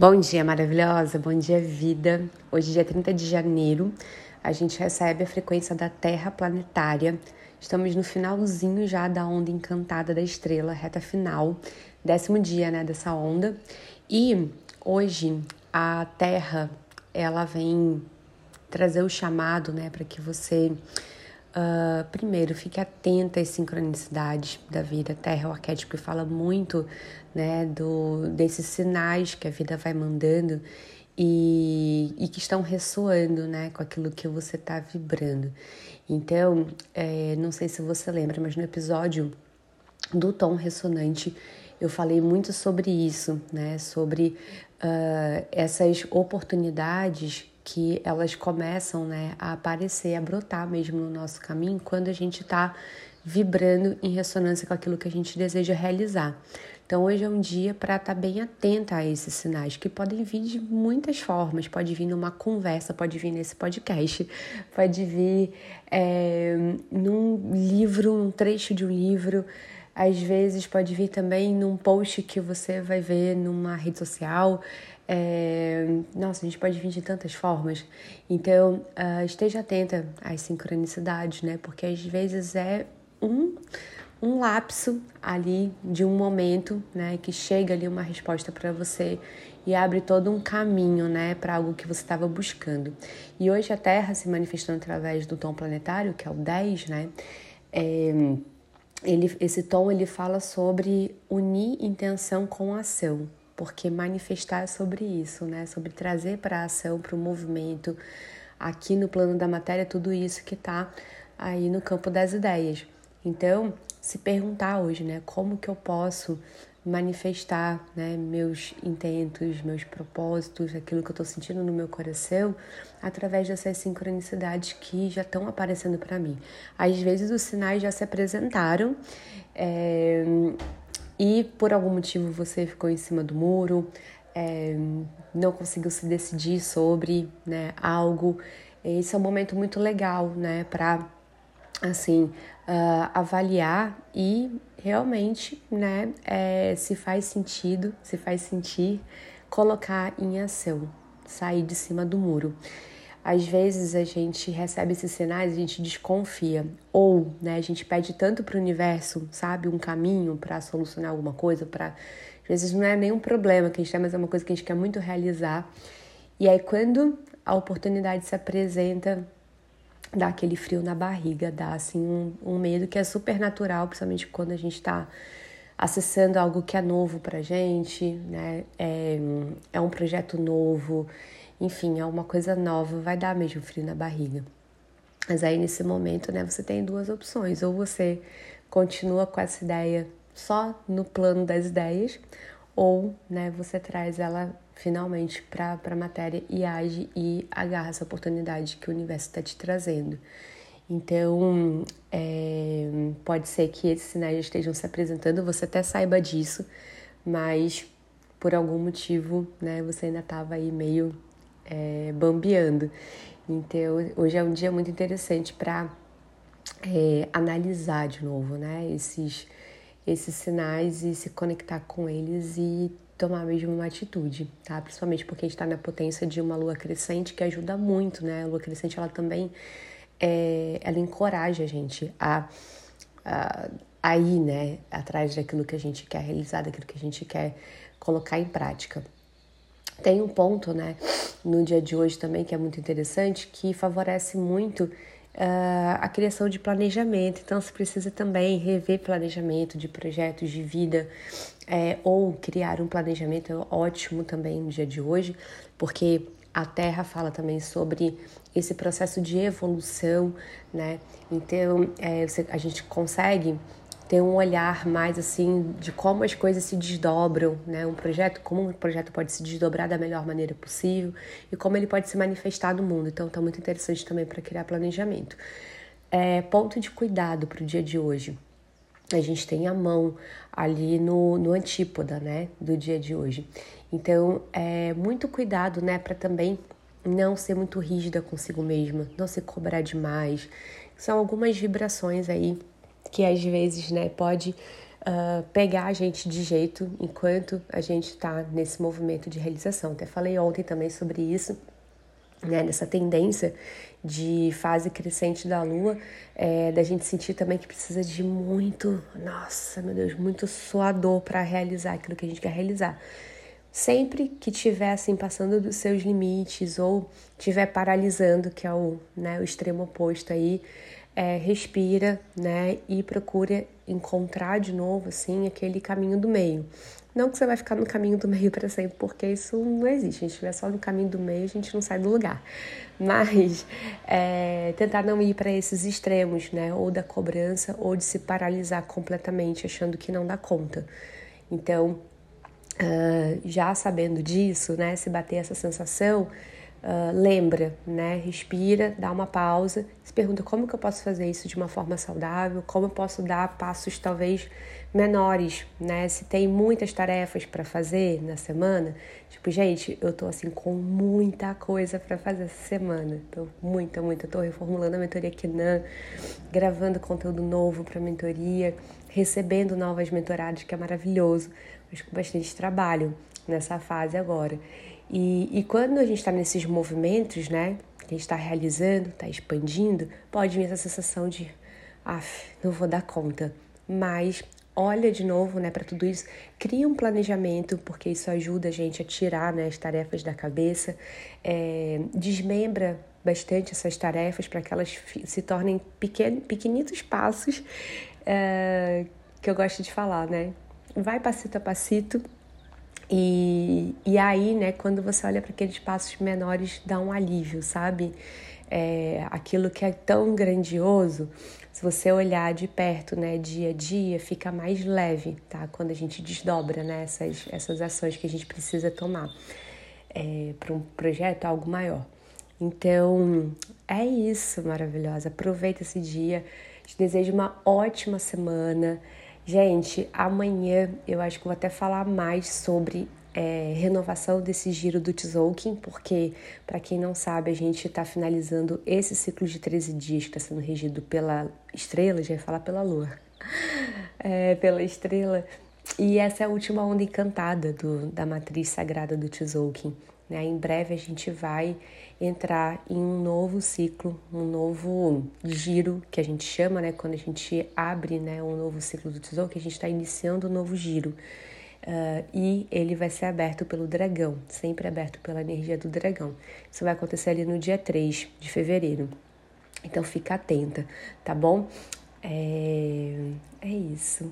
Bom dia, maravilhosa. Bom dia, vida. Hoje, dia 30 de janeiro, a gente recebe a frequência da Terra planetária. Estamos no finalzinho já da onda encantada da estrela, reta final, décimo dia, né, dessa onda. E hoje a Terra, ela vem trazer o chamado, né, para que você Uh, primeiro, fique atenta às sincronicidades da vida. Terra é o arquétipo que fala muito né, do, desses sinais que a vida vai mandando e, e que estão ressoando né, com aquilo que você está vibrando. Então, é, não sei se você lembra, mas no episódio do tom ressonante eu falei muito sobre isso, né, sobre uh, essas oportunidades que elas começam né, a aparecer, a brotar mesmo no nosso caminho quando a gente está vibrando em ressonância com aquilo que a gente deseja realizar. Então, hoje é um dia para estar tá bem atenta a esses sinais, que podem vir de muitas formas. Pode vir numa conversa, pode vir nesse podcast, pode vir é, num livro, um trecho de um livro. Às vezes pode vir também num post que você vai ver numa rede social. É, nossa, a gente pode vir de tantas formas. Então, uh, esteja atenta às sincronicidades, né? Porque às vezes é um, um lapso ali de um momento, né? Que chega ali uma resposta para você e abre todo um caminho, né? Para algo que você estava buscando. E hoje a Terra se manifestando através do tom planetário, que é o 10, né? É, ele, esse tom ele fala sobre unir intenção com ação porque manifestar é sobre isso, né? Sobre trazer para a ação, para o movimento, aqui no plano da matéria, tudo isso que está aí no campo das ideias. Então, se perguntar hoje, né? Como que eu posso manifestar né, meus intentos, meus propósitos, aquilo que eu estou sentindo no meu coração, através dessas sincronicidades que já estão aparecendo para mim. Às vezes os sinais já se apresentaram, é, e por algum motivo você ficou em cima do muro, é, não conseguiu se decidir sobre né, algo, esse é um momento muito legal, né, para assim uh, avaliar e realmente, né, é, se faz sentido, se faz sentir, colocar em ação, sair de cima do muro às vezes a gente recebe esses sinais, a gente desconfia, ou né, a gente pede tanto para o universo, sabe, um caminho para solucionar alguma coisa, para às vezes não é nenhum problema que a gente tem, mas é uma coisa que a gente quer muito realizar. E aí quando a oportunidade se apresenta, dá aquele frio na barriga, dá assim um, um medo que é super natural, principalmente quando a gente está acessando algo que é novo para gente, né? É, é um projeto novo enfim, é uma coisa nova, vai dar mesmo frio na barriga. Mas aí nesse momento, né, você tem duas opções. Ou você continua com essa ideia só no plano das ideias, ou né, você traz ela finalmente para a matéria e age e agarra essa oportunidade que o universo está te trazendo. Então, é, pode ser que esses sinais estejam se apresentando, você até saiba disso, mas por algum motivo, né, você ainda estava aí meio é, bambeando. Então, hoje é um dia muito interessante para é, analisar de novo, né? Esses, esses sinais e se conectar com eles e tomar mesmo uma atitude, tá? Principalmente porque a gente está na potência de uma lua crescente que ajuda muito, né? A lua crescente, ela também, é, ela encoraja a gente a, a, a ir, né? Atrás daquilo que a gente quer realizar, daquilo que a gente quer colocar em prática. Tem um ponto, né, no dia de hoje também que é muito interessante, que favorece muito uh, a criação de planejamento. Então, se precisa também rever planejamento de projetos de vida é, ou criar um planejamento ótimo também no dia de hoje, porque a Terra fala também sobre esse processo de evolução, né? Então, é, a gente consegue ter um olhar mais assim de como as coisas se desdobram, né? Um projeto, como um projeto pode se desdobrar da melhor maneira possível e como ele pode se manifestar no mundo. Então, tá muito interessante também para criar planejamento. É, ponto de cuidado para o dia de hoje. A gente tem a mão ali no, no antípoda, né, do dia de hoje. Então, é muito cuidado, né, para também não ser muito rígida consigo mesma, não se cobrar demais. São algumas vibrações aí que às vezes né, pode uh, pegar a gente de jeito enquanto a gente está nesse movimento de realização. Até falei ontem também sobre isso, né, nessa tendência de fase crescente da lua, é, da gente sentir também que precisa de muito, nossa, meu Deus, muito suador para realizar aquilo que a gente quer realizar. Sempre que estiver assim passando dos seus limites ou estiver paralisando, que é o, né, o extremo oposto aí, é, respira, né, e procura encontrar de novo assim aquele caminho do meio. Não que você vai ficar no caminho do meio para sempre, porque isso não existe. A gente estiver só no caminho do meio, a gente não sai do lugar. Mas é, tentar não ir para esses extremos, né? Ou da cobrança, ou de se paralisar completamente, achando que não dá conta. Então, uh, já sabendo disso, né? Se bater essa sensação, Uh, lembra, né? Respira, dá uma pausa, se pergunta como que eu posso fazer isso de uma forma saudável, como eu posso dar passos talvez menores, né? Se tem muitas tarefas para fazer na semana, tipo, gente, eu tô assim com muita coisa para fazer essa semana. Tô muita, muita, tô reformulando a mentoria Kenan, gravando conteúdo novo para mentoria, recebendo novas mentoradas, que é maravilhoso, mas com bastante trabalho nessa fase agora. E, e quando a gente está nesses movimentos, né, que a gente está realizando, está expandindo, pode vir essa sensação de, af, não vou dar conta. Mas olha de novo, né, para tudo isso, cria um planejamento, porque isso ajuda a gente a tirar, né, as tarefas da cabeça, é, desmembra bastante essas tarefas para que elas se tornem pequen, pequenitos passos é, que eu gosto de falar, né? Vai passito a passito e, e aí, né, quando você olha para aqueles passos menores, dá um alívio, sabe? É, aquilo que é tão grandioso, se você olhar de perto, né, dia a dia, fica mais leve, tá? Quando a gente desdobra, né, essas, essas ações que a gente precisa tomar é, para um projeto, algo maior. Então, é isso, maravilhosa. Aproveita esse dia. Te desejo uma ótima semana. Gente, amanhã eu acho que vou até falar mais sobre é, renovação desse giro do Tzolk'in, porque, para quem não sabe, a gente está finalizando esse ciclo de 13 dias que está sendo regido pela estrela, já ia falar pela lua, é, pela estrela, e essa é a última onda encantada do, da matriz sagrada do Tzolk'in. Né? Em breve a gente vai entrar em um novo ciclo, um novo giro que a gente chama, né? Quando a gente abre, né, um novo ciclo do tesouro, que a gente está iniciando um novo giro. Uh, e ele vai ser aberto pelo dragão, sempre aberto pela energia do dragão. Isso vai acontecer ali no dia 3 de fevereiro. Então fica atenta, tá bom? É, é isso.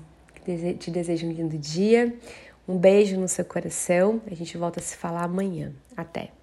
Te desejo um lindo dia. Um beijo no seu coração. A gente volta a se falar amanhã. Até!